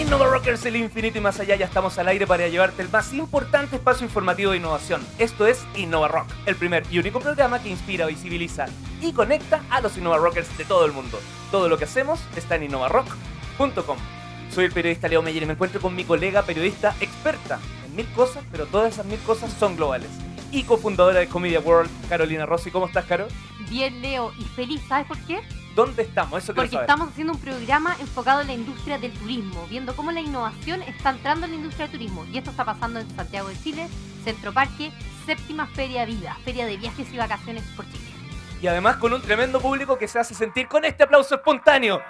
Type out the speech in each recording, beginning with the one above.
Innova Rockers, el infinito y más allá, ya estamos al aire para llevarte el más importante espacio informativo de innovación. Esto es Innova Rock, el primer y único programa que inspira, visibiliza y conecta a los Innova Rockers de todo el mundo. Todo lo que hacemos está en innovarock.com. Soy el periodista Leo Meyer y me encuentro con mi colega periodista experta en mil cosas, pero todas esas mil cosas son globales. Y cofundadora de Comedia World, Carolina Rossi. ¿Cómo estás, Caro? Bien, Leo, y feliz, ¿sabes por qué? ¿Dónde estamos? Eso Porque saber. estamos haciendo un programa enfocado en la industria del turismo, viendo cómo la innovación está entrando en la industria del turismo. Y esto está pasando en Santiago de Chile, Centro Parque, séptima Feria Vida, Feria de Viajes y Vacaciones por Chile. Y además con un tremendo público que se hace sentir con este aplauso espontáneo.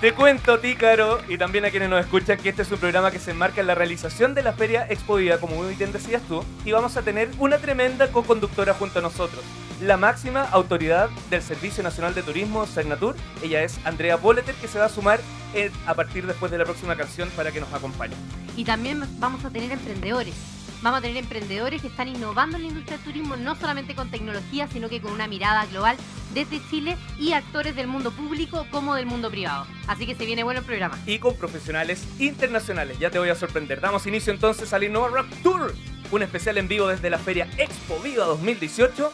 Te cuento a ti, Caro, y también a quienes nos escuchan, que este es un programa que se enmarca en la realización de la Feria Expo Vida, como muy bien decías tú, y vamos a tener una tremenda co-conductora junto a nosotros, la máxima autoridad del Servicio Nacional de Turismo, Cernatur. Ella es Andrea Boleter, que se va a sumar eh, a partir después de la próxima canción para que nos acompañe. Y también vamos a tener emprendedores. Vamos a tener emprendedores que están innovando en la industria del turismo, no solamente con tecnología, sino que con una mirada global desde Chile y actores del mundo público como del mundo privado. Así que se viene bueno el programa. y con profesionales internacionales. Ya te voy a sorprender. Damos inicio entonces al Innova Rock Tour, un especial en vivo desde la Feria Expo Viva 2018.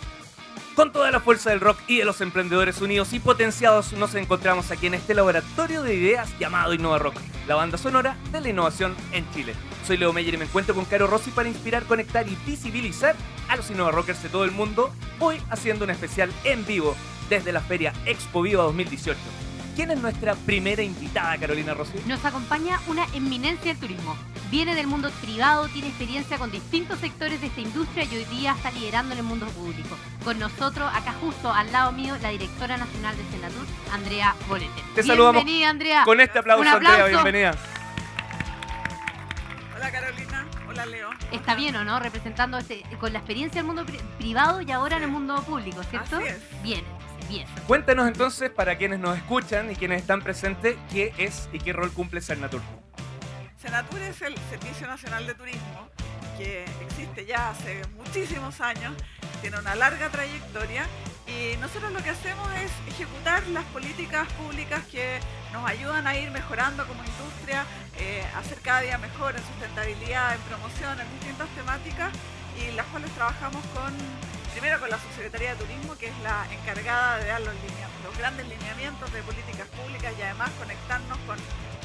Con toda la fuerza del rock y de los emprendedores unidos y potenciados, nos encontramos aquí en este laboratorio de ideas llamado Innova Rock, la banda sonora de la innovación en Chile. Soy Leo Meyer y me encuentro con Caro Rossi para inspirar, conectar y visibilizar a los Innova Rockers de todo el mundo, hoy haciendo un especial en vivo desde la Feria Expo Viva 2018. ¿Quién es nuestra primera invitada, Carolina Rossi? Nos acompaña una eminencia del turismo. Viene del mundo privado, tiene experiencia con distintos sectores de esta industria y hoy día está liderando en el mundo público. Con nosotros, acá justo al lado mío, la directora nacional de Senatur, Andrea Bolete. Te saludamos Bienvenida, Andrea. Con este aplauso, Un Andrea, bienvenida. Hola Carolina, hola Leo. Está bien, ¿o no? Representando este, con la experiencia del mundo pri- privado y ahora en el mundo público, ¿cierto? Así es. Bien, bien. Cuéntanos entonces, para quienes nos escuchan y quienes están presentes, qué es y qué rol cumple Cernatur. Senatur es el Servicio Nacional de Turismo que existe ya hace muchísimos años, tiene una larga trayectoria y nosotros lo que hacemos es ejecutar las políticas públicas que nos ayudan a ir mejorando como industria, eh, a ser cada día mejor en sustentabilidad, en promoción, en distintas temáticas y las cuales trabajamos con, primero con la Subsecretaría de Turismo, que es la encargada de dar los, grandes lineamientos de políticas públicas y además conectarnos con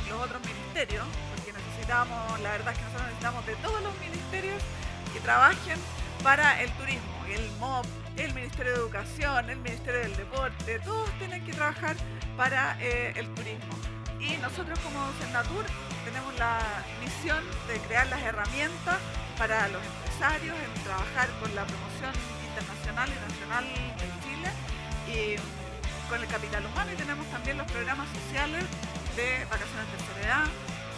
los otros ministerios, porque necesitamos, la verdad es que nosotros necesitamos de todos los ministerios que trabajen para el turismo, el MOP, el Ministerio de Educación, el Ministerio del Deporte, todos tienen que trabajar para eh, el turismo. Y nosotros como Senatur tenemos la misión de crear las herramientas para los empresarios, en trabajar con la promoción internacional y nacional de Chile y con el capital humano y tenemos también los programas sociales de vacaciones de tercera edad,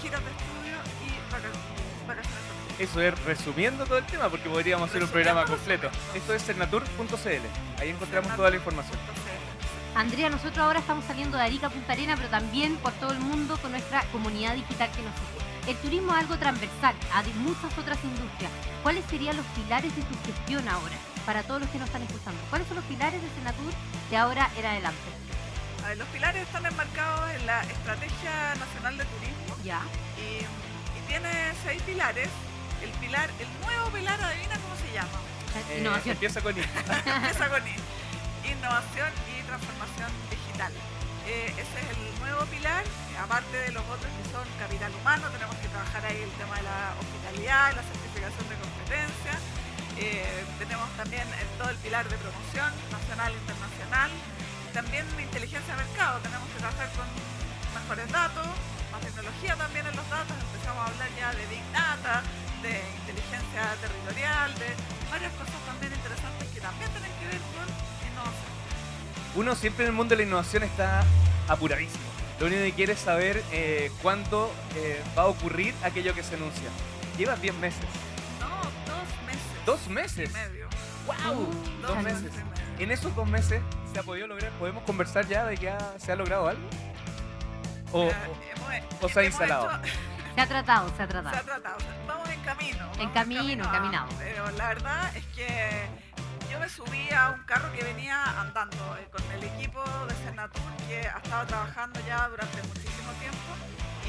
giras de estudio y vaca- vacaciones. Eso es resumiendo todo el tema, porque podríamos hacer un programa completo. Esto es cernatur.cl. Ahí encontramos toda la información. Andrea, nosotros ahora estamos saliendo de Arica Punta Arena, pero también por todo el mundo con nuestra comunidad digital que nos sigue. El turismo es algo transversal a de muchas otras industrias. ¿Cuáles serían los pilares de tu gestión ahora? Para todos los que nos están escuchando. ¿Cuáles son los pilares de Senatur de ahora en adelante? a ver, los pilares están enmarcados en la Estrategia Nacional de Turismo Ya. y, y tiene seis pilares. El pilar, el nuevo pilar, adivina cómo se llama. Eh, Innovación. Empieza con I. Empieza con I. Innovación y transformación digital. Eh, ese es el nuevo pilar, aparte de los otros que son capital humano, tenemos que trabajar ahí el tema de la hospitalidad, la certificación de competencia. Eh, tenemos también todo el pilar de promoción nacional e internacional. También inteligencia de mercado, tenemos que trabajar con mejores datos, más tecnología también en los datos. Empezamos a hablar ya de Big Data, de inteligencia territorial, de varias cosas también interesantes que también tienen que ver con innovación. Uno siempre en el mundo de la innovación está apuradísimo. Lo único que quiere es saber eh, cuándo eh, va a ocurrir aquello que se anuncia. Llevas 10 meses. Dos meses. ¿Dos meses? Y medio. ¡Wow! Dos Dos meses. En esos dos meses se ha podido lograr. ¿Podemos conversar ya de que ha- se ha logrado algo? O, Mira, o- hemos- o se ha instalado. hecho- Se ha tratado, se ha se ha tratado. tratado. vamos en camino. En camino, a- caminado. Pero la verdad es que yo me subí a un carro que venía andando eh, con el equipo de Senatur, que que ha estado trabajando ya durante muchísimo tiempo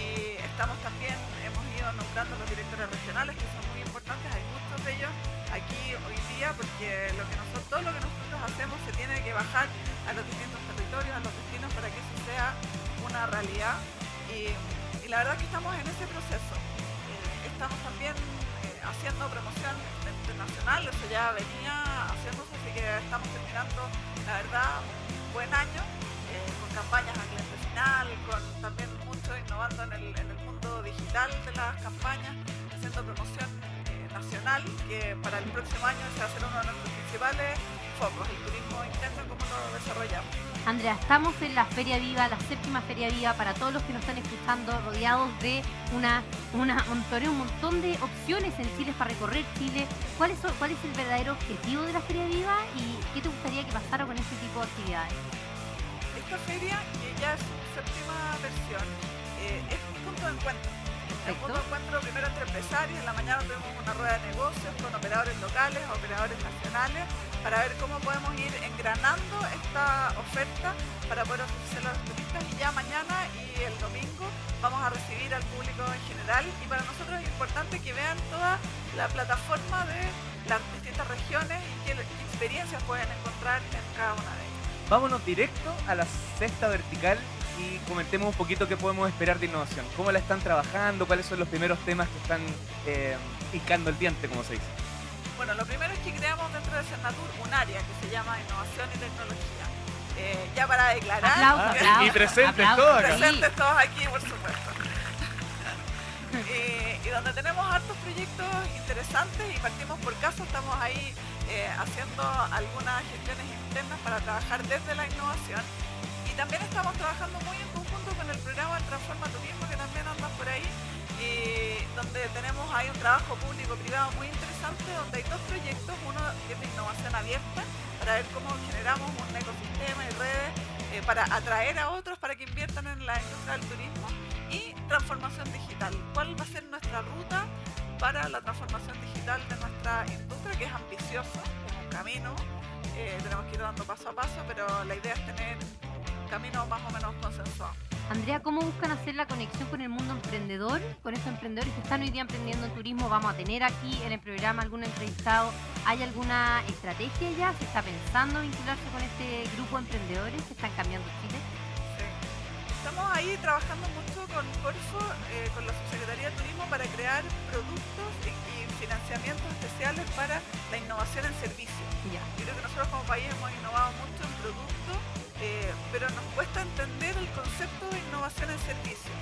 y estamos también, hemos ido nombrando los directores regionales que son muy importantes, hay muchos ellos aquí hoy día porque lo que nosotros, todo lo que nosotros hacemos se tiene que bajar a los distintos territorios, a los destinos para que eso sea una realidad y, la verdad que estamos en ese proceso. Eh, estamos también eh, haciendo promoción internacional, eso ya venía haciéndose, así que estamos terminando, la verdad, un buen año eh, con campañas a cliente final, con también mucho innovando en el, en el mundo digital de las campañas, haciendo promoción nacional, que para el próximo año se va a ser uno de nuestros principales focos, el turismo interno, cómo lo desarrollamos. Andrea, estamos en la Feria Viva, la séptima Feria Viva, para todos los que nos están escuchando, rodeados de una, una, un, un montón de opciones en Chile para recorrer Chile. ¿Cuál es, ¿Cuál es el verdadero objetivo de la Feria Viva y qué te gustaría que pasara con este tipo de actividades? Esta feria, que ya es su séptima versión, eh, es un punto de encuentro. Punto de encuentro primero entre empresarios, en la mañana tuvimos una rueda de negocios con operadores locales, operadores nacionales, para ver cómo podemos ir engranando esta oferta para poder ofrecerla a los turistas. Y ya mañana y el domingo vamos a recibir al público en general. Y para nosotros es importante que vean toda la plataforma de las distintas regiones y qué experiencias pueden encontrar en cada una de ellas. Vámonos directo a la sexta vertical y comentemos un poquito qué podemos esperar de innovación. ¿Cómo la están trabajando? ¿Cuáles son los primeros temas que están eh, picando el diente, como se dice? Bueno, lo primero es que creamos dentro de Cernatur un área que se llama Innovación y Tecnología. Eh, ya para declarar. Aplausos, aplausos, y presentes aplausos, todos acá. presentes todos aquí, por supuesto. y, y donde tenemos hartos proyectos interesantes y partimos por caso, estamos ahí eh, haciendo algunas gestiones internas para trabajar desde la innovación. También estamos trabajando muy en conjunto con el programa Transforma Turismo, que también anda por ahí, y donde tenemos ahí un trabajo público-privado muy interesante, donde hay dos proyectos, uno que es de innovación abierta, para ver cómo generamos un ecosistema y redes eh, para atraer a otros para que inviertan en la industria del turismo, y transformación digital. ¿Cuál va a ser nuestra ruta para la transformación digital de nuestra industria, que es ambicioso, es un camino, eh, tenemos que ir dando paso a paso, pero la idea es tener camino más o menos consensuado. Andrea, ¿cómo buscan hacer la conexión con el mundo emprendedor? Con estos emprendedores que están hoy día emprendiendo en turismo, vamos a tener aquí en el programa algún entrevistado. ¿Hay alguna estrategia ya? ¿Se está pensando vincularse con este grupo de emprendedores que están cambiando Chile? Sí. Estamos ahí trabajando mucho con Corfo, eh, con la Subsecretaría de Turismo, para crear productos y, financiamientos especiales para la innovación en servicios. Yo creo que nosotros como país hemos innovado mucho en productos, eh, pero nos cuesta entender el concepto de innovación en servicios.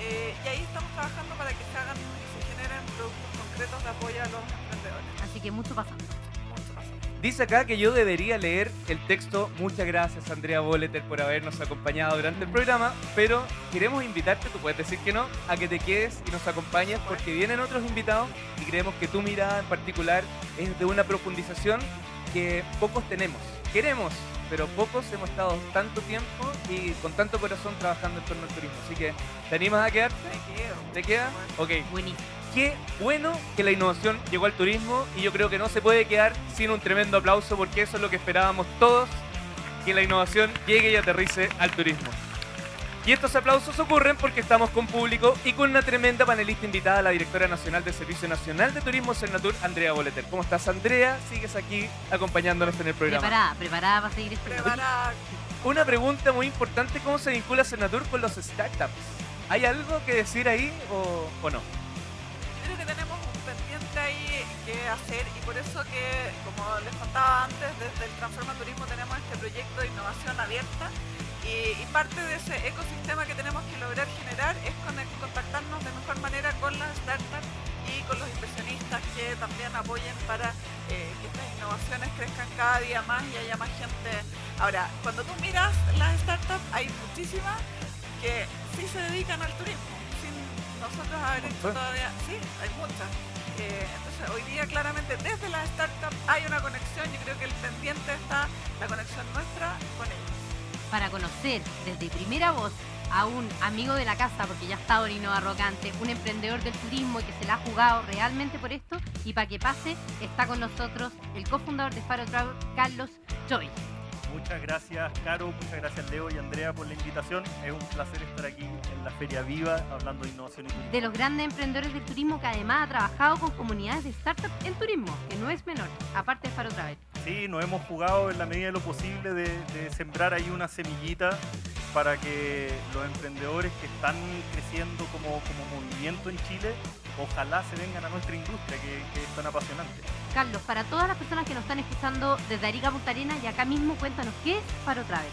Eh, y ahí estamos trabajando para que se hagan y se generen productos concretos de apoyo a los emprendedores. Así que mucho pasando. Mucho. Dice acá que yo debería leer el texto. Muchas gracias, Andrea Boleter, por habernos acompañado durante el programa. Pero queremos invitarte, tú puedes decir que no, a que te quedes y nos acompañes porque vienen otros invitados y creemos que tu mirada en particular es de una profundización que pocos tenemos. Queremos, pero pocos hemos estado tanto tiempo y con tanto corazón trabajando en torno al turismo. Así que, ¿te animas a quedarte? Me quedo. ¿Te queda? Ok. Buenísimo. Qué bueno que la innovación llegó al turismo y yo creo que no se puede quedar sin un tremendo aplauso porque eso es lo que esperábamos todos, que la innovación llegue y aterrice al turismo. Y estos aplausos ocurren porque estamos con público y con una tremenda panelista invitada, la directora nacional del Servicio Nacional de Turismo Cernatur, Andrea Boleter. ¿Cómo estás, Andrea? Sigues aquí acompañándonos en el programa. Preparada, preparada para seguir esto. Prepara Una pregunta muy importante, ¿cómo se vincula Cernatur con los startups? ¿Hay algo que decir ahí o, o no? Yo creo que tenemos un pendiente ahí que hacer y por eso que, como les contaba antes, desde el Transforma Turismo tenemos este proyecto de innovación abierta y, y parte de ese ecosistema que tenemos que lograr generar es conect- contactarnos de mejor manera con las startups y con los inversionistas que también apoyen para eh, que estas innovaciones crezcan cada día más y haya más gente. Ahora, cuando tú miras las startups, hay muchísimas que sí se dedican al turismo, sin nosotros haber hecho todavía, sí, hay muchas. Eh, entonces hoy día claramente desde las startups hay una conexión, yo creo que el pendiente está la conexión nuestra con ellos. Para conocer desde primera voz a un amigo de la casa, porque ya en Innova Rocante, un emprendedor del turismo y que se la ha jugado realmente por esto, y para que pase, está con nosotros el cofundador de Faro Travel, Carlos Choi. Muchas gracias, Caro, muchas gracias, Leo y Andrea, por la invitación. Es un placer estar aquí en la Feria Viva hablando de innovación y turismo. De los grandes emprendedores del turismo que además ha trabajado con comunidades de startups en turismo, que no es menor, aparte de Faro Travel. Sí, nos hemos jugado en la medida de lo posible de, de sembrar ahí una semillita para que los emprendedores que están creciendo como, como movimiento en Chile, ojalá se vengan a nuestra industria, que, que es tan apasionante. Carlos, para todas las personas que nos están escuchando desde Arica Punta Arenas y acá mismo, cuéntanos qué es Faro Travel.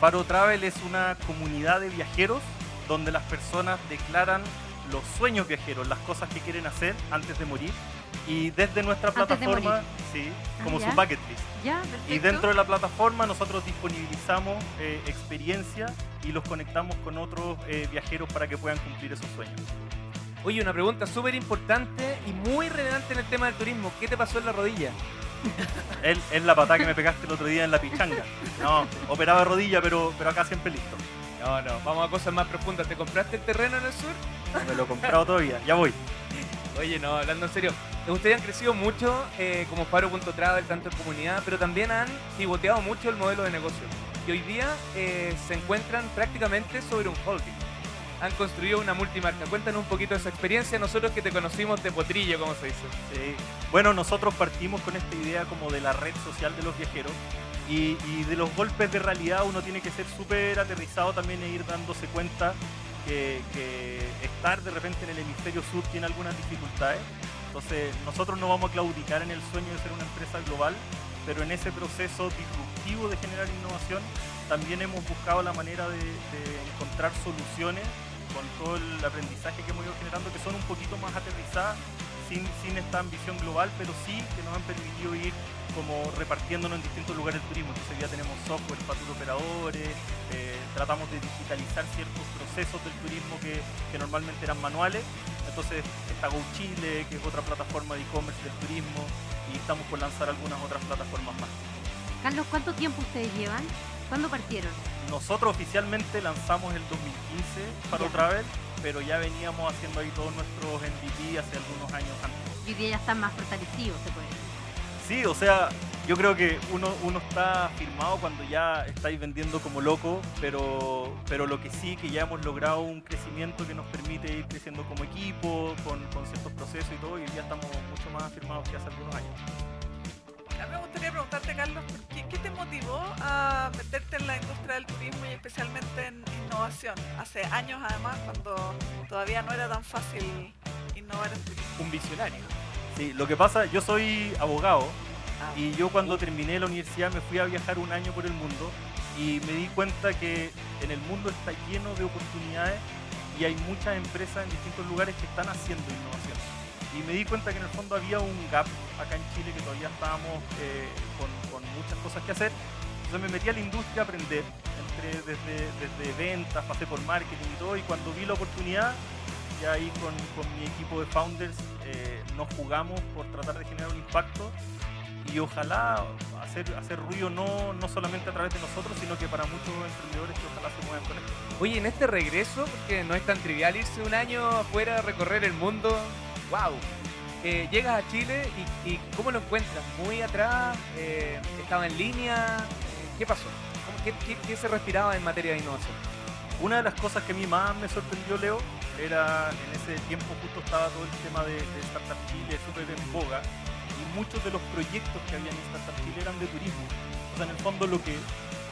Faro Travel es una comunidad de viajeros donde las personas declaran los sueños viajeros, las cosas que quieren hacer antes de morir. Y desde nuestra Antes plataforma, sí, Ah, como ya. su bucket list. Ya. Y dentro de la plataforma nosotros disponibilizamos eh, experiencia y los conectamos con otros eh, viajeros para que puedan cumplir esos sueños. Oye, una pregunta súper importante y muy relevante en el tema del turismo. ¿Qué te pasó en la rodilla? Es, es la patada que me pegaste el otro día en la pichanga. No, operaba rodilla, pero, pero acá siempre listo. No, no, vamos a cosas más profundas. ¿Te compraste el terreno en el sur? No me lo he comprado todavía, ya voy. Oye, no, hablando en serio, ustedes han crecido mucho eh, como Faro.travel, tanto en comunidad, pero también han pivoteado mucho el modelo de negocio. Y hoy día eh, se encuentran prácticamente sobre un holding. Han construido una multimarca. Cuéntanos un poquito de esa experiencia. Nosotros que te conocimos de potrillo, como se dice. Sí. Bueno, nosotros partimos con esta idea como de la red social de los viajeros y, y de los golpes de realidad uno tiene que ser súper aterrizado también e ir dándose cuenta que, estar de repente en el hemisferio sur tiene algunas dificultades. Entonces nosotros no vamos a claudicar en el sueño de ser una empresa global, pero en ese proceso disruptivo de generar innovación también hemos buscado la manera de, de encontrar soluciones con todo el aprendizaje que hemos ido generando que son un poquito más aterrizadas sin, sin esta ambición global, pero sí que nos han permitido ir como repartiéndonos en distintos lugares del turismo. Entonces ya tenemos software para tour operadores, eh, tratamos de digitalizar ciertos procesos del turismo que, que normalmente eran manuales. Entonces está Go Chile, que es otra plataforma de e-commerce del turismo, y estamos por lanzar algunas otras plataformas más. Carlos, ¿cuánto tiempo ustedes llevan? ¿Cuándo partieron? Nosotros oficialmente lanzamos el 2015 para. Travel, pero ya veníamos haciendo ahí todos nuestros MVP hace algunos años antes. Y hoy día ya están más fortalecidos, se puede decir. Sí, o sea, yo creo que uno, uno está firmado cuando ya estáis vendiendo como loco, pero, pero lo que sí, que ya hemos logrado un crecimiento que nos permite ir creciendo como equipo, con, con ciertos procesos y todo, y día estamos mucho más afirmados que hace algunos años. A mí me gustaría preguntarte, Carlos, ¿por ¿qué, qué te motivó a meterte en la industria del turismo y especialmente en innovación? Hace años, además, cuando todavía no era tan fácil innovar en turismo. Un visionario. Sí, lo que pasa, yo soy abogado Ah, y yo cuando terminé la universidad me fui a viajar un año por el mundo y me di cuenta que en el mundo está lleno de oportunidades y hay muchas empresas en distintos lugares que están haciendo innovación. Y me di cuenta que en el fondo había un gap acá en Chile que todavía estábamos eh, con, con muchas cosas que hacer. Entonces me metí a la industria a aprender. Entré desde, desde ventas, pasé por marketing y todo y cuando vi la oportunidad ya ahí con, con mi equipo de founders eh, nos jugamos por tratar de generar un impacto y ojalá hacer, hacer ruido no, no solamente a través de nosotros, sino que para muchos emprendedores que ojalá se muevan con esto. Oye, en este regreso, porque no es tan trivial irse un año afuera a recorrer el mundo, wow. Eh, llegas a Chile y, y ¿cómo lo encuentras? ¿Muy atrás? Eh, ¿Estaba en línea? ¿Qué pasó? ¿Cómo- qué, qué- qué se respiraba en materia de innovación? Una de las cosas que a mí más me sorprendió, Leo, era en ese tiempo justo estaba todo el tema de, de Startup Chile súper en boga y muchos de los proyectos que había en Startup Chile eran de turismo. O sea, en el fondo lo que,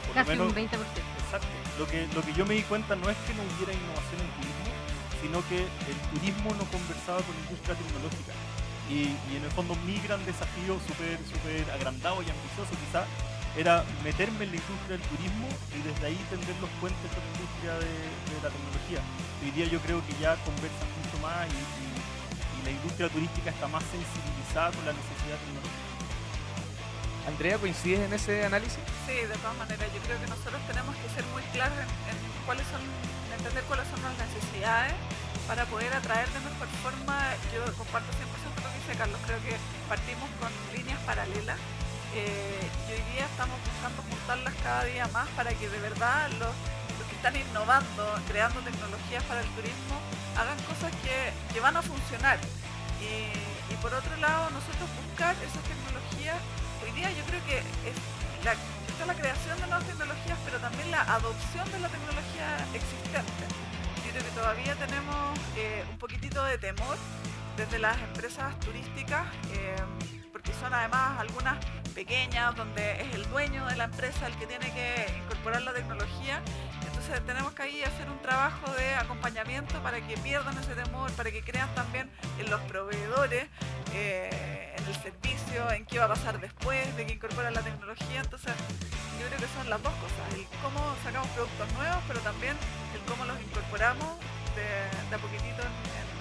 por lo menos, un 20%. Exacto. Lo que, lo que yo me di cuenta no es que no hubiera innovación en turismo, sino que el turismo no conversaba con industria tecnológica. Y, y en el fondo mi gran desafío, súper súper agrandado y ambicioso quizá, era meterme en la industria del turismo y desde ahí tender los puentes con la industria de, de la tecnología. Hoy día yo creo que ya conversan mucho más y, y- y la industria turística está más sensibilizada con la necesidad tecnológica. Andrea, ¿coincides en ese análisis? Sí, de todas maneras, yo creo que nosotros tenemos que ser muy claros en, en cuáles son, en entender cuáles son las necesidades para poder atraer de mejor forma. Yo comparto 100% lo que dice Carlos, creo que partimos con líneas paralelas eh, y hoy día estamos buscando juntarlas cada día más para que de verdad los, los que están innovando, creando tecnologías para el turismo, hagan cosas que, que van a funcionar. Y, por otro lado, nosotros buscar esas tecnologías, hoy día yo creo que la- está la creación de nuevas tecnologías, pero también la adopción de la tecnología existente. Yo creo que todavía tenemos eh, un poquitito de temor desde las empresas turísticas, eh, porque son además algunas pequeñas, donde es el dueño de la empresa el que tiene que incorporar la tecnología. Entonces tenemos que ahí hacer un trabajo de acompañamiento para que pierdan ese temor, para que crean también en los proveedores, eh, en el servicio, en qué va a pasar después de que incorporan la tecnología. Entonces yo creo que son las dos cosas, el cómo sacamos productos nuevos, pero también el cómo los incorporamos de, a poquitito en,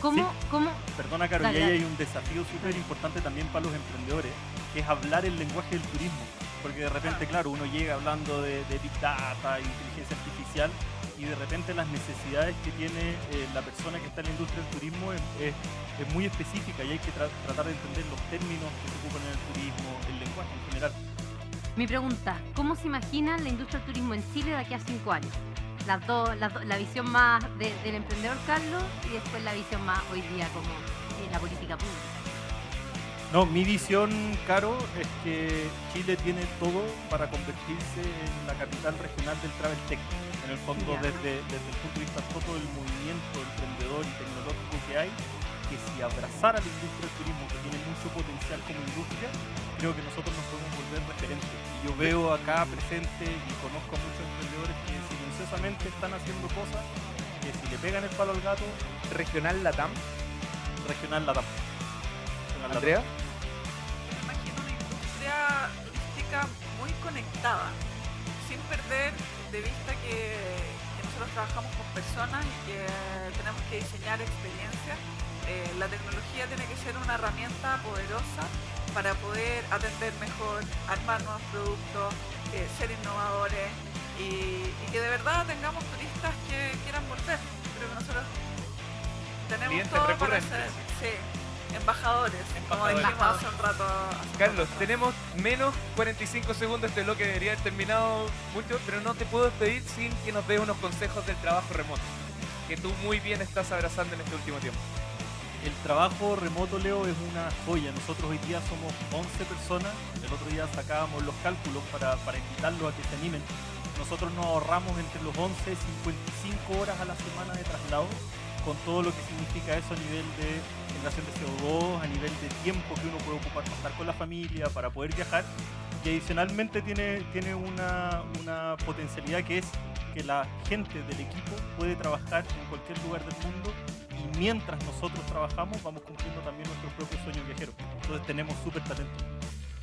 ¿Cómo, cómo? Perdona, Caro, Dale, y ahí dale. hay un desafío súper importante también para los emprendedores, que es hablar el lenguaje del turismo. Porque de repente, claro, uno llega hablando de, de Big Data, inteligencia artificial, y de repente las necesidades que tiene eh, la persona que está en la industria del turismo es, es- es muy específica y hay que tra- tratar de entender los términos que se ocupan en el turismo, el lenguaje en general. Mi pregunta, ¿cómo se imagina la industria del turismo en Chile de aquí a cinco años? Las dos, las dos- la visión más de- del emprendedor Carlos y después la visión más hoy día como la política pública. No, mi visión, Caro, es que Chile tiene todo para convertirse en la capital regional del travel tech. En el fondo, desde el punto de vista todo el movimiento emprendedor y tecnológico que hay, que si abrazara la industria del turismo, que tiene mucho potencial como industria, creo que nosotros nos podemos volver referentes. Y yo veo acá presente y conozco a muchos emprendedores que están haciendo cosas que si le pegan el palo al gato, Regional Latam. regional la tapa. Regional Latam. Andrea. Me imagino una industria turística muy conectada, sin perder de vista que, que nosotros trabajamos con personas y que tenemos que diseñar experiencias. Eh, la tecnología tiene que ser una herramienta poderosa para poder atender mejor, armar nuevos productos, eh, ser innovadores y, y que de verdad tengamos turistas que quieran volver. Creo que nosotros tenemos Clientes todo para ser sí, embajadores, como Embajadores. dijimos hace un rato. hace un Carlos, rato. tenemos menos 45 segundos. Este bloque debería haber terminado mucho, pero no te puedo despedir sin que nos des unos consejos del trabajo remoto, que tú muy bien estás abrazando en este último tiempo. El trabajo remoto, Leo, es una joya. Nosotros hoy día somos 11 personas. El otro día sacábamos los cálculos para, para invitarlos a que se animen. Nosotros nos ahorramos entre los 11 y 55 horas a la semana de traslado, con todo lo que significa eso a nivel de generación de CO2, a nivel de tiempo que uno puede ocupar para estar con la familia, para poder viajar. Y adicionalmente tiene, tiene una, una potencialidad que es que la gente del equipo puede trabajar en cualquier lugar del mundo y mientras nosotros trabajamos vamos cumpliendo también nuestros propios sueños viajeros. Entonces tenemos súper talento.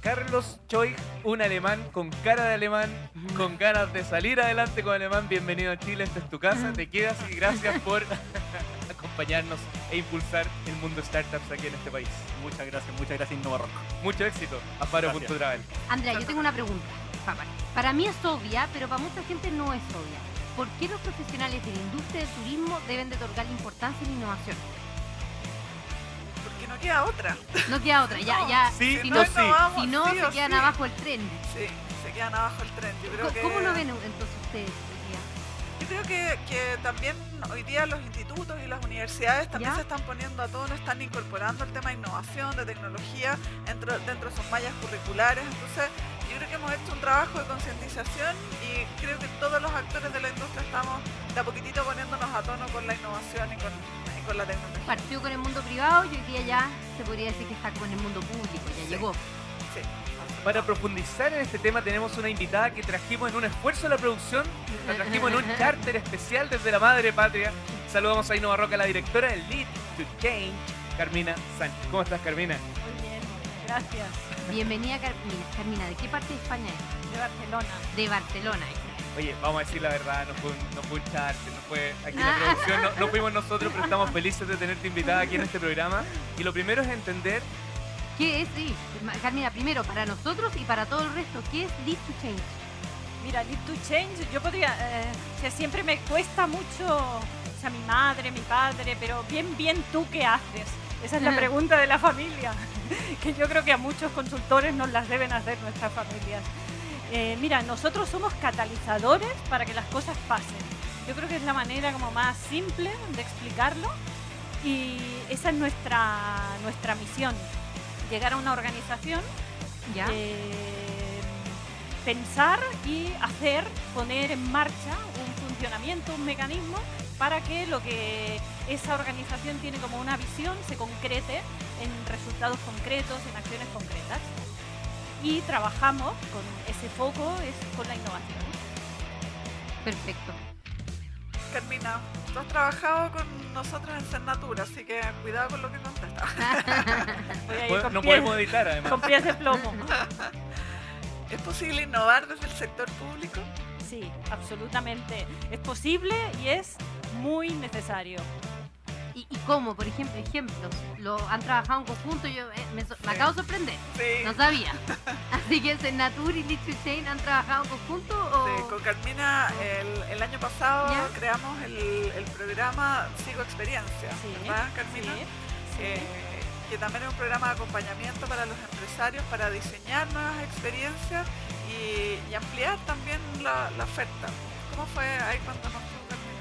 Carlos Choi, un alemán con cara de alemán, con ganas de salir adelante con alemán. Bienvenido a Chile, esta es tu casa, te quedas y gracias por acompañarnos e impulsar el mundo startups aquí en este país. Muchas gracias, muchas gracias Innova Rock. Mucho éxito a Faro.travel. Andrea, yo tengo una pregunta. Para, mí es obvia, pero para mucha gente no es obvia. ¿Por qué los profesionales de la industria del turismo deben de otorgar importancia en la innovación? Queda otra. No queda otra, ya, ya. Sí, si no, no, sí. si no sí se quedan abajo el tren. Sí, se quedan abajo el tren. Yo creo ¿Cómo, que, lo ven entonces ustedes hoy día? Yo creo que, que también hoy día los institutos y las universidades también ¿Ya? se están poniendo a tono, están incorporando el tema de innovación, de tecnología dentro, dentro de sus mallas curriculares. Entonces, yo creo que hemos hecho un trabajo de concientización y creo que todos los actores de la industria estamos de a poquitito poniéndonos a tono con la innovación y con, con la tecnología. Partió con el mundo privado y hoy día ya se podría decir que está con el mundo público, ya Sí. llegó. Sí. Para profundizar en este tema tenemos una invitada que trajimos en un esfuerzo de la producción, la trajimos en un charter especial desde la madre patria. Saludamos a Innova Roca, la directora del Lead to Change, Carmina Sánchez. ¿Cómo estás, Carmina? Muy bien, gracias. Bienvenida, Carmina. Carmina, ¿de qué parte de España es? De Barcelona. De Barcelona. Oye, vamos a decir la verdad, no fue un, no fue un charter, no fue aquí Ah. la producción, no, no fuimos nosotros, pero estamos felices de tenerte invitada aquí en este programa. Y lo primero es entender ¿Qué es, sí, Ma- Carmina, primero para nosotros y para todo el resto, ¿qué es Lead to Change? Mira, Lead to Change, yo podría, eh, o sea, siempre me cuesta mucho, o sea, mi madre, mi padre, pero bien, bien, ¿tú qué haces? Esa es la Ah. pregunta de la familia, que yo creo que a muchos consultores nos las deben hacer nuestras familias. Eh, mira, nosotros somos catalizadores para que las cosas pasen. Yo creo que es la manera como más simple de explicarlo y esa es nuestra, nuestra misión, llegar a una organización ¿Ya? eh, pensar y hacer, poner en marcha un funcionamiento, un mecanismo para que lo que esa organización tiene como una visión se concrete en resultados concretos, en acciones concretas. Y trabajamos con ese foco, es con la innovación. Perfecto. Carmina, tú has trabajado con nosotros en Cernatura, así que cuidado con lo que contestas. Pues con No pies- podemos editar, además. con pies de plomo. ¿Es posible innovar desde el sector público? Sí, absolutamente. Es posible y es muy necesario. ¿Y, y cómo? Por ejemplo, ejemplos. ¿Lo han trabajado en conjunto? Yo eh, me, so- me acabo de sorprender. Sí. No sabía. Así que Senatur y Little Chain han trabajado en conjunto o Sí, con Carmina el, el año pasado Ya. creamos el, el programa Sigo Experiencia, Sí, ¿verdad, Carmina? sí, sí. Eh, que también es un programa de acompañamiento para los empresarios para diseñar nuevas experiencias y, y ampliar también la, la oferta. ¿Cómo fue ahí cuando nos?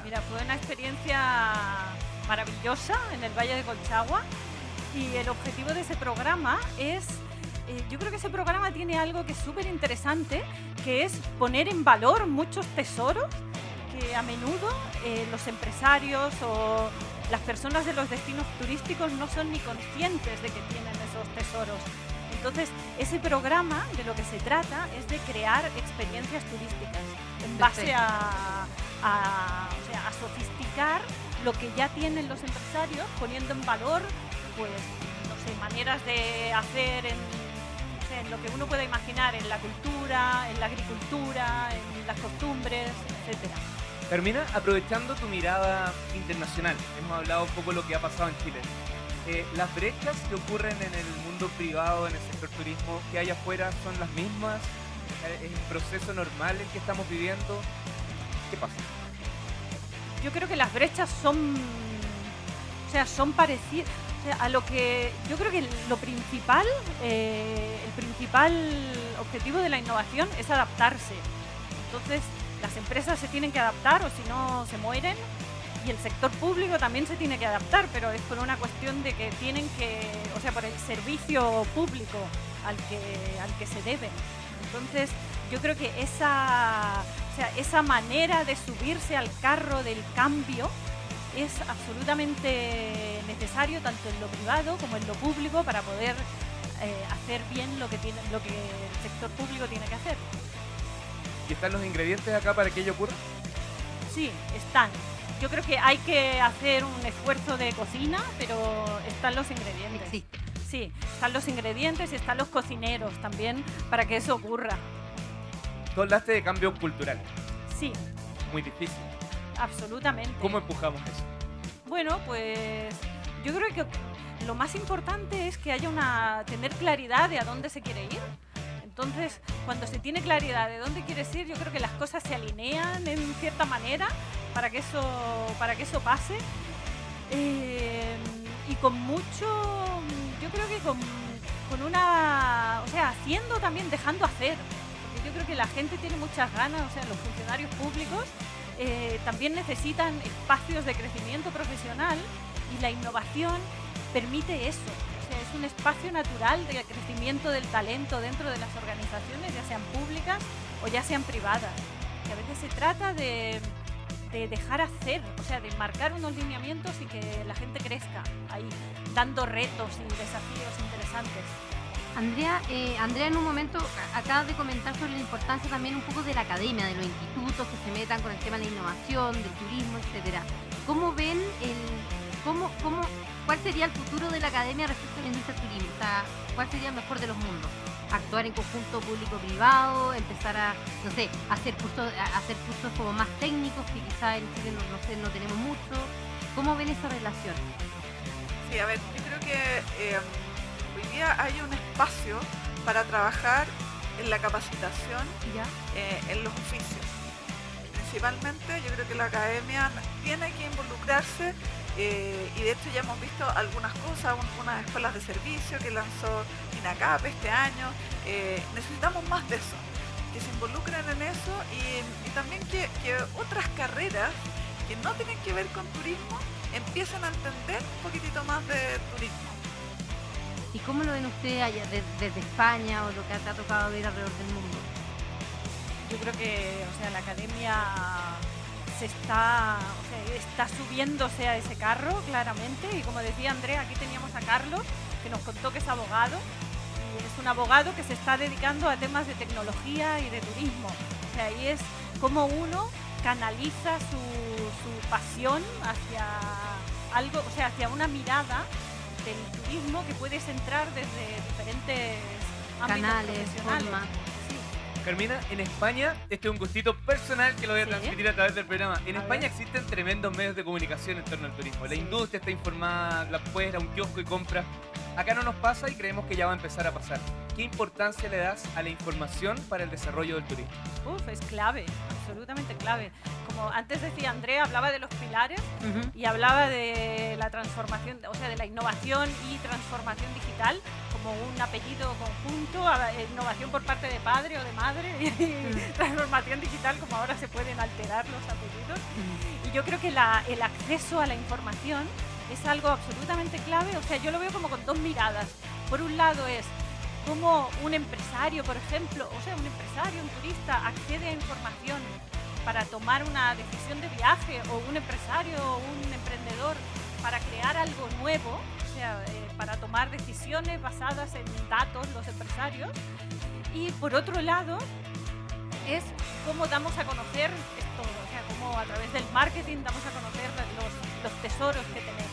Mira, fue una experiencia maravillosa en el Valle de Colchagua y el objetivo de ese programa es, eh, yo creo que ese programa tiene algo que es súper interesante, que es poner en valor muchos tesoros que a menudo eh, los empresarios o las personas de los destinos turísticos no son ni conscientes de que tienen esos tesoros. Entonces, ese programa de lo que se trata es de crear experiencias turísticas en base a, a, o sea, a sofisticar lo que ya tienen los empresarios, poniendo en valor, pues, no sé, maneras de hacer en, lo que uno pueda imaginar, en la cultura, en la agricultura, en las costumbres, etcétera. Termina aprovechando tu mirada internacional. Hemos hablado un poco de lo que ha pasado en Chile. Eh, las brechas que ocurren en el mundo privado, en el sector turismo, que hay afuera, son las mismas. Es un proceso normal el que estamos viviendo. ¿Qué pasa? Yo creo que las brechas son o sea son parecidas a lo que yo creo que lo principal eh, el principal objetivo de la innovación es adaptarse. Entonces las empresas se tienen que adaptar o si no se mueren y el sector público también se tiene que adaptar pero es por una cuestión de que tienen que o sea por el servicio público al que al que se debe. Entonces yo creo que esa, o sea, esa manera de subirse al carro del cambio es absolutamente necesario tanto en lo privado como en lo público para poder eh, hacer bien lo que, tiene, lo que el sector público tiene que hacer. ¿Y están los ingredientes acá para que ello ocurra? Sí, están. Yo creo que hay que hacer un esfuerzo de cocina, pero están los ingredientes. Sí, están los ingredientes y están los cocineros también para que eso ocurra. Tú hablaste de cambio cultural. Sí, Muy difícil. absolutamente. ¿Cómo empujamos eso? Bueno, pues yo creo que lo más importante es que haya una tener claridad de a dónde se quiere ir. Entonces, cuando se tiene claridad de dónde quieres ir, yo creo que las cosas se alinean en cierta manera para que eso, para que eso pase. Eh, y con mucho, yo creo que con, con una, o sea, haciendo también, dejando hacer. Yo creo que la gente tiene muchas ganas, o sea, los funcionarios públicos eh, también necesitan espacios de crecimiento profesional y la innovación permite eso. Es un espacio natural de crecimiento del talento dentro de las organizaciones, ya sean públicas o ya sean privadas. Que a veces se trata de, de dejar hacer, o sea, de marcar unos lineamientos y que la gente crezca ahí, dando retos y desafíos interesantes. Andrea, eh, Andrea en un momento acabas de comentar sobre la importancia también un poco de la academia, de los institutos que se metan con el tema de la innovación, del turismo, etcétera. ¿Cómo ven el, cómo, cómo, cuál sería el futuro de la academia respecto a la industria sea, ¿cuál sería el mejor de los mundos? Actuar en conjunto público-privado, empezar a, no sé, hacer cursos, a- hacer cursos como más técnicos que quizá en Chile no, no sé, no tenemos mucho. ¿Cómo ven esa relación? Sí, a ver, yo creo que eh, hay un espacio para trabajar en la capacitación ¿Ya? eh, en los oficios. Principalmente yo creo que la academia tiene que involucrarse eh, y de hecho ya hemos visto algunas cosas, un- unas escuelas de servicio que lanzó INACAP este año. Eh, necesitamos más de eso, que se involucren en eso y, y también que, que otras carreras que no tienen que ver con turismo empiecen a entender un poquitito más de turismo. ¿Y cómo lo ven ustedes desde España o lo que te ha tocado ver alrededor del mundo? yo creo que o sea, la academia se está, o sea, está subiéndose a ese carro claramente y como decía Andrea, aquí teníamos a Carlos que nos contó que es abogado y es un abogado que se está dedicando a temas de tecnología y de turismo. O sea, ahí es como uno canaliza su, su pasión hacia algo, o sea, hacia una mirada del turismo que puedes entrar desde diferentes ámbitos Canales, profesionales. Carmina, en España, este es un gustito personal que lo voy a Sí. transmitir a través del programa. En A España ver. existen tremendos medios de comunicación en torno al turismo. La Sí. industria está informada, la puedes ir a un kiosco y compra. Acá no nos pasa y creemos que ya va a empezar a pasar. ¿Qué importancia le das a la información para el desarrollo del turismo? Uf, es clave, absolutamente clave. Como antes decía Andrea, hablaba de los pilares y hablaba de la transformación, o sea, de la innovación y transformación digital como un apellido conjunto, innovación por parte de padre o de madre y transformación digital como ahora se pueden alterar los apellidos. Y yo creo que la- el acceso a la información es algo absolutamente clave, o sea, yo lo veo como con dos miradas. Por un lado es cómo un empresario, por ejemplo, o sea, un empresario, un turista, accede a información para tomar una decisión de viaje, o un empresario, o un emprendedor, para crear algo nuevo, o sea, eh, para tomar decisiones basadas en datos, los empresarios. Y por otro lado, es cómo damos a conocer esto, o sea, cómo a través del marketing damos a conocer los, los tesoros que tenemos.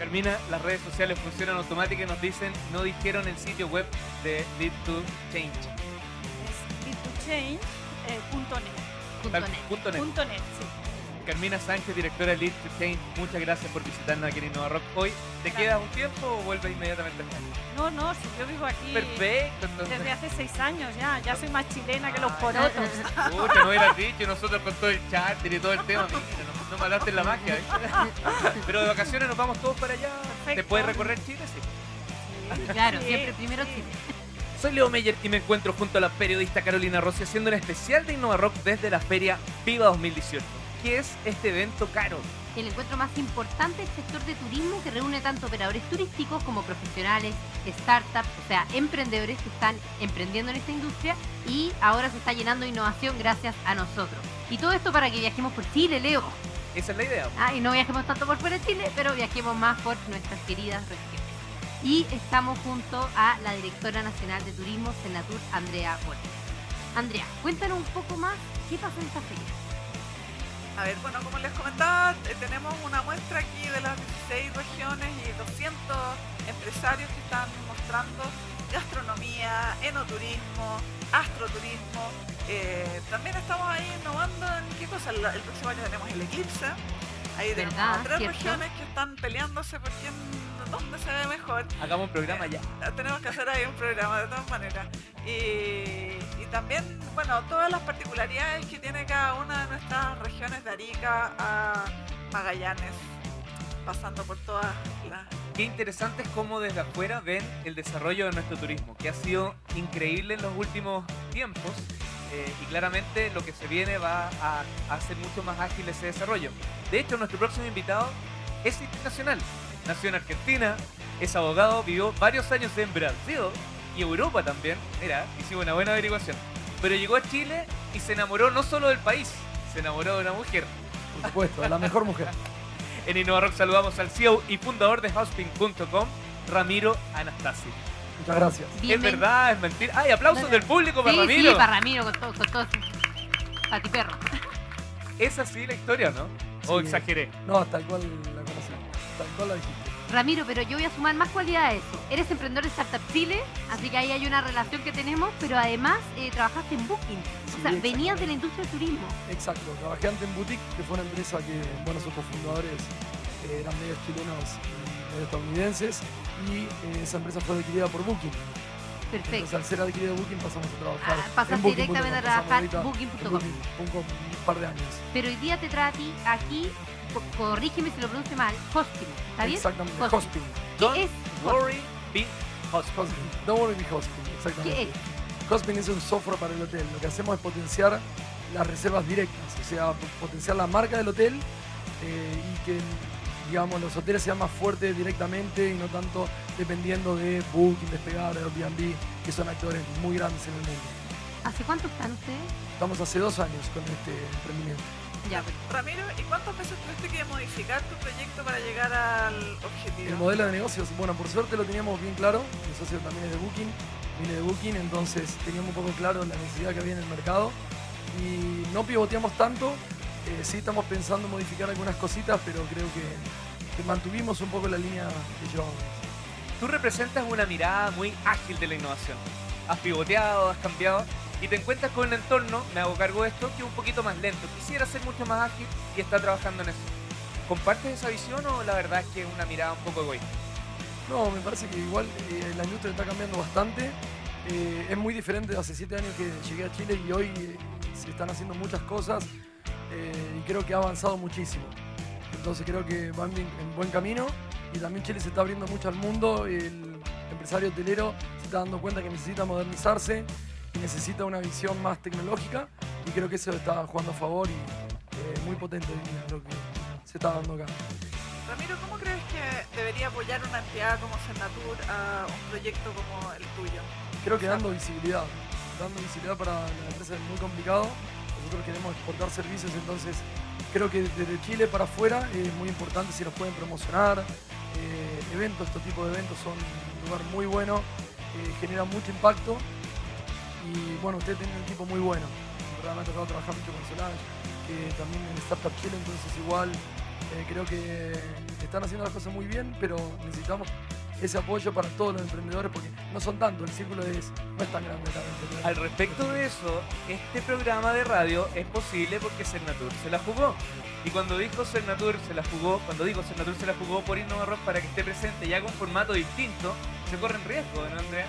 Carmina, las redes sociales funcionan automáticas y nos dicen, no dijeron el sitio web de Lead to Change. Es leadtochange.net. Punto Tal- net. punto net. Punto net, sí. Carmina Sánchez, directora de Lead to Change, muchas gracias por visitarnos aquí en Innova Rock hoy. ¿Te Gracias. quedas un tiempo o vuelves inmediatamente a España? No, no, si yo vivo aquí Perfecto, entonces. desde hace seis años ya, ya soy más chilena que los Ay. porotos. Pucha, no hubieras dicho nosotros con todo el charter y todo el tema. Mira, no, mataste la magia. ¿eh? Pero de vacaciones nos vamos todos para allá. ¿Te puedes recorrer Chile? Sí. Claro, Sí, siempre primero sí. Chile. Soy Leo Meyer y me encuentro junto a la periodista Carolina Rossi haciendo un especial de Innova Rock desde la Feria Viva 2018. ¿Qué es este evento caro? El encuentro más importante del sector de turismo que reúne tanto operadores turísticos como profesionales, startups, o sea, emprendedores que están emprendiendo en esta industria y ahora se está llenando de innovación gracias a nosotros. Y todo esto para que viajemos por Chile, Leo. Esa es la idea. Ah, y no viajemos tanto por fuera de Chile, pero viajemos más por nuestras queridas regiones. Y estamos junto a la directora nacional de turismo, Senatur, Andrea Borges. Andrea, cuéntanos un poco más qué pasó en esta feria. A ver, bueno, como les comentaba, eh, tenemos una muestra aquí de las 16 regiones y 200 empresarios que están mostrando gastronomía, enoturismo, astroturismo. Eh, también estamos ahí innovando en qué cosa. El, el próximo año tenemos el eclipse. Ahí tenemos tres ¿Cierto? regiones que están peleándose por quién, dónde se ve mejor. Hagamos un programa ya. Eh, tenemos que hacer ahí un programa de todas maneras. Y, y también, bueno, todas las particularidades que tiene cada una de nuestras regiones de Arica a Magallanes, pasando por todas las... Qué interesante es cómo desde afuera ven el desarrollo de nuestro turismo, que ha sido increíble en los últimos tiempos eh, y claramente lo que se viene va a, a hacer mucho más ágil ese desarrollo. De hecho, nuestro próximo invitado es internacional. Nació en Argentina, es abogado, vivió varios años en Brasil y Europa también. Mira, hicimos una buena averiguación. Pero llegó a Chile y se enamoró no solo del país, se enamoró de una mujer. Por supuesto, la mejor mujer. En Innova Rock saludamos al CEO y fundador de Houseping.com, Ramiro Anastasi. Muchas gracias. Es verdad, es mentira. ¡Ay, aplausos del público para Sí, Ramiro! sí, para Ramiro, con todo, con todo. Para ti, perro. Es así la historia, ¿no? ¿O Sí. exageré? No, tal cual la conocí. Tal cual la dijiste. Ramiro, pero yo voy a sumar más cualidad a eso. Eres emprendedor de Startup Chile, así que ahí hay una relación que tenemos, pero además eh, trabajaste en Booking. O sea, venías de la industria del turismo. Exacto. Trabajé antes en Boutique, que fue una empresa que, bueno, sus cofundadores eh, eran medios chilenos y medios estadounidenses. Y eh, esa empresa fue adquirida por Booking. Entonces, Perfecto. al ser adquirida Booking, pasamos a trabajar. Ah, directamente a trabajar Booking.com. Booking, un par de años. Pero hoy día te trae a ti aquí, co- corrígeme si lo pronuncio mal, hosting. ¿Está bien? Exactamente. Hosting. Hosting. Don't ¿Qué es? worry, be hosting. Hosting. Don't worry, be hosting. Exactamente. ¿Qué es? Hosting es un software para el hotel. Lo que hacemos es potenciar las reservas directas, o sea, potenciar la marca del hotel eh, y que digamos, los hoteles sean más fuertes directamente y no tanto dependiendo de Booking, Despegar, Airbnb, que son actores muy grandes en el mundo. ¿Hace cuánto están ustedes? Estamos hace dos años con este emprendimiento. Ya, Ramiro, ¿y cuántas veces tuviste que modificar tu proyecto para llegar al objetivo? El modelo de negocios, bueno, por suerte lo teníamos bien claro. Mi socio también es de Booking, viene de Booking, entonces teníamos un poco claro la necesidad que había en el mercado. Y no pivoteamos tanto, eh, sí estamos pensando en modificar algunas cositas, pero creo que, que mantuvimos un poco la línea que llevamos. Tú representas una mirada muy ágil de la innovación. Has pivoteado, has cambiado y te encuentras con un entorno, me hago cargo de esto, que es un poquito más lento. Quisiera ser mucho más ágil y está trabajando en eso. ¿Compartes esa visión o la verdad es que es una mirada un poco egoísta? No, me parece que igual eh, la industria está cambiando bastante. Eh, es muy diferente de hace siete años que llegué a Chile y hoy eh, se están haciendo muchas cosas eh, y creo que ha avanzado muchísimo. Entonces creo que van en buen camino y también Chile se está abriendo mucho al mundo. El empresario hotelero se está dando cuenta que necesita modernizarse y necesita una visión más tecnológica y creo que eso está jugando a favor y eh, muy potente lo que se está dando acá. Ramiro, ¿cómo crees debería apoyar una entidad como Senatur a un proyecto como el tuyo? Creo que dando visibilidad. Dando visibilidad para la empresa es muy complicado. Nosotros queremos exportar servicios, entonces creo que desde Chile para afuera es muy importante si nos pueden promocionar. Eh, eventos, este tipo de eventos son un lugar muy bueno, eh, generan mucho impacto. Y bueno, ustedes tienen un equipo muy bueno. En verdad me ha tocado trabajar mucho con Solange, que también en Startup Chile, entonces igual eh, creo que están haciendo las cosas muy bien, pero necesitamos ese apoyo para todos los emprendedores porque no son tantos, el círculo es, no es tan grande. Al respecto de eso, este programa de radio es posible porque Cernatur se la jugó. Y cuando dijo Cernatur se la jugó, cuando digo Cernatur se la jugó por Innova Rock para que esté presente ya con formato distinto, se corren riesgo, ¿no, Andrea?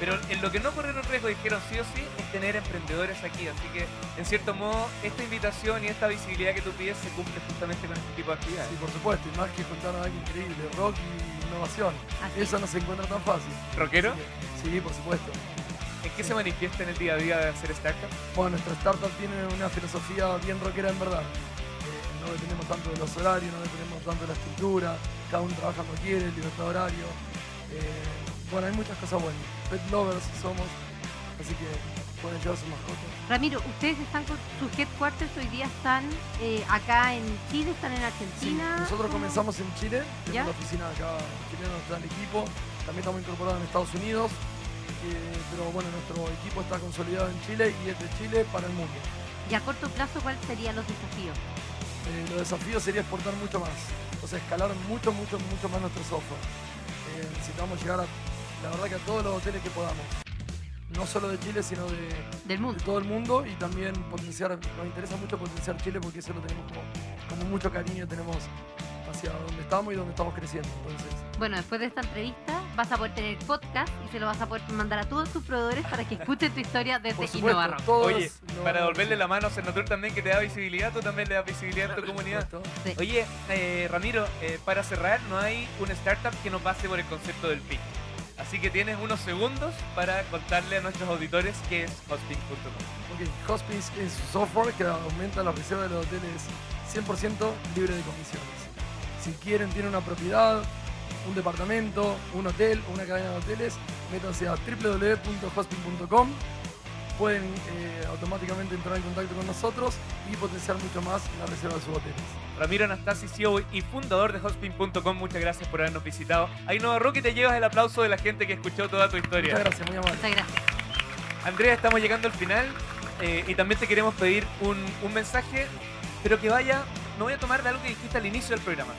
Pero en lo que no corrieron riesgo, dijeron sí o sí, es tener emprendedores aquí. Así que, en cierto modo, esta invitación y esta visibilidad que tú pides se cumple justamente con este tipo de actividades. Sí, por supuesto, y más que juntar a alguien increíble, rock y innovación. Así Eso no se encuentra tan fácil. ¿Rockero? Que- Sí, por supuesto. ¿En qué se manifiesta en el día a día de hacer startup? Bueno, nuestra startup tiene una filosofía bien rockera en verdad. Eh, no dependemos tanto de los horarios, no dependemos tanto de la estructura, cada uno trabaja cuando quiere, libertad de horario. Eh, bueno, hay muchas cosas buenas. Pet lovers somos, así que pueden llevar sus mascotas. Ramiro, ustedes están con sus headquarters, hoy día están eh, acá en Chile, están en Sí, Argentina. nosotros ¿Cómo? comenzamos en Chile, tenemos la oficina acá chilena, está el equipo, también estamos incorporados en Estados Unidos, eh, pero bueno, nuestro equipo está consolidado en Chile y es de Chile para el mundo. Y a corto plazo, ¿cuáles serían los desafíos? Eh, los desafíos sería exportar mucho más, o sea, escalar mucho, mucho, mucho más nuestro software. Eh, necesitamos llegar a, la verdad que a todos los hoteles que podamos, no solo de Chile, sino de, Del de mundo. todo el mundo y también potenciar, nos interesa mucho potenciar Chile porque eso lo tenemos como, como mucho cariño, tenemos hacia donde estamos y donde estamos creciendo. Entonces, Bueno, después de esta entrevista vas a poder tener podcast y se lo vas a poder mandar a todos tus proveedores para que escuchen tu historia desde por Innova supuesto, Rock. todos Oye, para devolverle la mano a Cernatur también que te da visibilidad, tú también le das visibilidad a tu por comunidad. supuesto. Sí. Oye, eh, Ramiro, eh, para cerrar, no hay una startup que no pase por el concepto del pitch. Así que tienes unos segundos para contarle a nuestros auditores qué es hosting.com. Ok, Hospice es un software que aumenta la reserva de los hoteles 100% libre de comisiones. Si quieren, tienen una propiedad, un departamento, un hotel una cadena de hoteles, métanse a www.hosping.com. Pueden eh, automáticamente entrar en contacto con nosotros y potenciar mucho más la reserva de sus hoteles. Ramiro Anastasi, CEO y fundador de hosting.com, muchas gracias por habernos visitado. Rock y te llevas el aplauso de la gente que escuchó toda tu historia. Muchas gracias, muy amable. Muchas gracias. Andrea, estamos llegando al final eh, y también te queremos pedir un, un mensaje, pero que vaya, no voy a tomar de algo que dijiste al inicio del programa.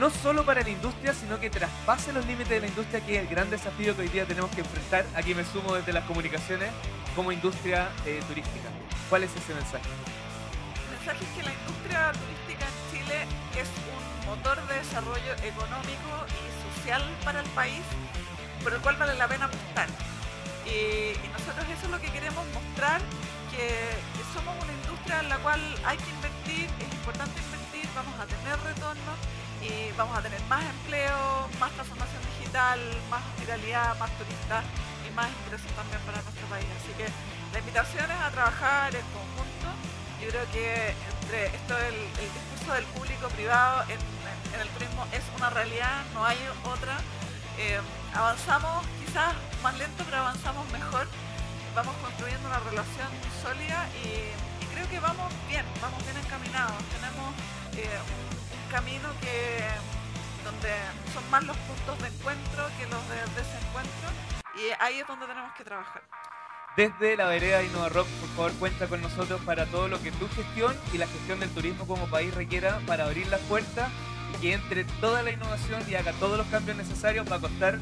No solo para la industria, sino que traspase los límites de la industria, que es el gran desafío que hoy día tenemos que enfrentar. Aquí me sumo desde las comunicaciones como industria eh, turística. ¿Cuál es ese mensaje? El mensaje es que la industria turística en Chile es un motor de desarrollo económico y social para el país, por el cual vale la pena apostar. Y, nosotros eso es lo que queremos mostrar, que, somos una industria en la cual hay que invertir, es importante invertir, vamos a tener retorno y vamos a tener más empleo, más transformación digital, más hospitalidad, más turistas más ingresos también para nuestro país. Así que la invitación es a trabajar en conjunto. Yo creo que entre esto el, discurso del público-privado en, en el turismo es una realidad, no hay otra. Eh, avanzamos quizás más lento, pero avanzamos mejor. vamos construyendo una relación sólida y, y creo que vamos bien, vamos bien encaminados. Tenemos eh, un, un camino que donde son más los puntos de encuentro que los de desencuentro y ahí es donde tenemos que trabajar. Desde la vereda Innova Rock, por favor, cuenta con nosotros para todo lo que tu gestión y la gestión del turismo como país requiera para abrir las puertas y que entre toda la innovación y haga todos los cambios necesarios. Va a costar,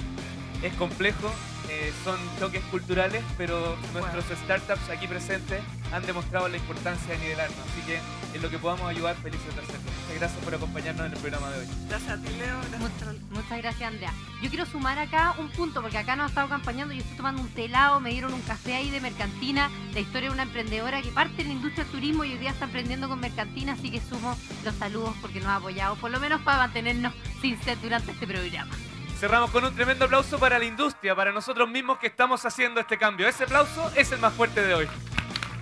es complejo, eh, son choques culturales, pero nuestros startups aquí presentes han demostrado la importancia de nivelarnos. Así que en lo que podamos ayudar, felices de hacerlo. Muchas gracias por acompañarnos en el programa de hoy. Gracias a ti, Leo. Gracias Muchas, gracias, Andrea. Yo quiero sumar acá un punto, porque acá nos ha estado acompañando. Yo estoy tomando un telado, me dieron un café ahí de Mercantina, la historia de una emprendedora que parte en la industria del turismo y hoy día está emprendiendo con Mercantina. Así que sumo los saludos porque nos ha apoyado, por lo menos para mantenernos sin sed durante este programa. Cerramos con un tremendo aplauso para la industria, para nosotros mismos que estamos haciendo este cambio. Ese aplauso es el más fuerte de hoy.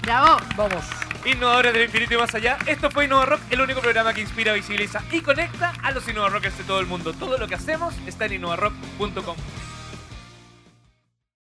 ¡Bravo! Vamos. Innovadores del infinito y más allá. Esto fue Innova Rock, el único programa que inspira, visibiliza y conecta a los Innova Rockers de todo el mundo. Todo lo que hacemos está en innovarock.com.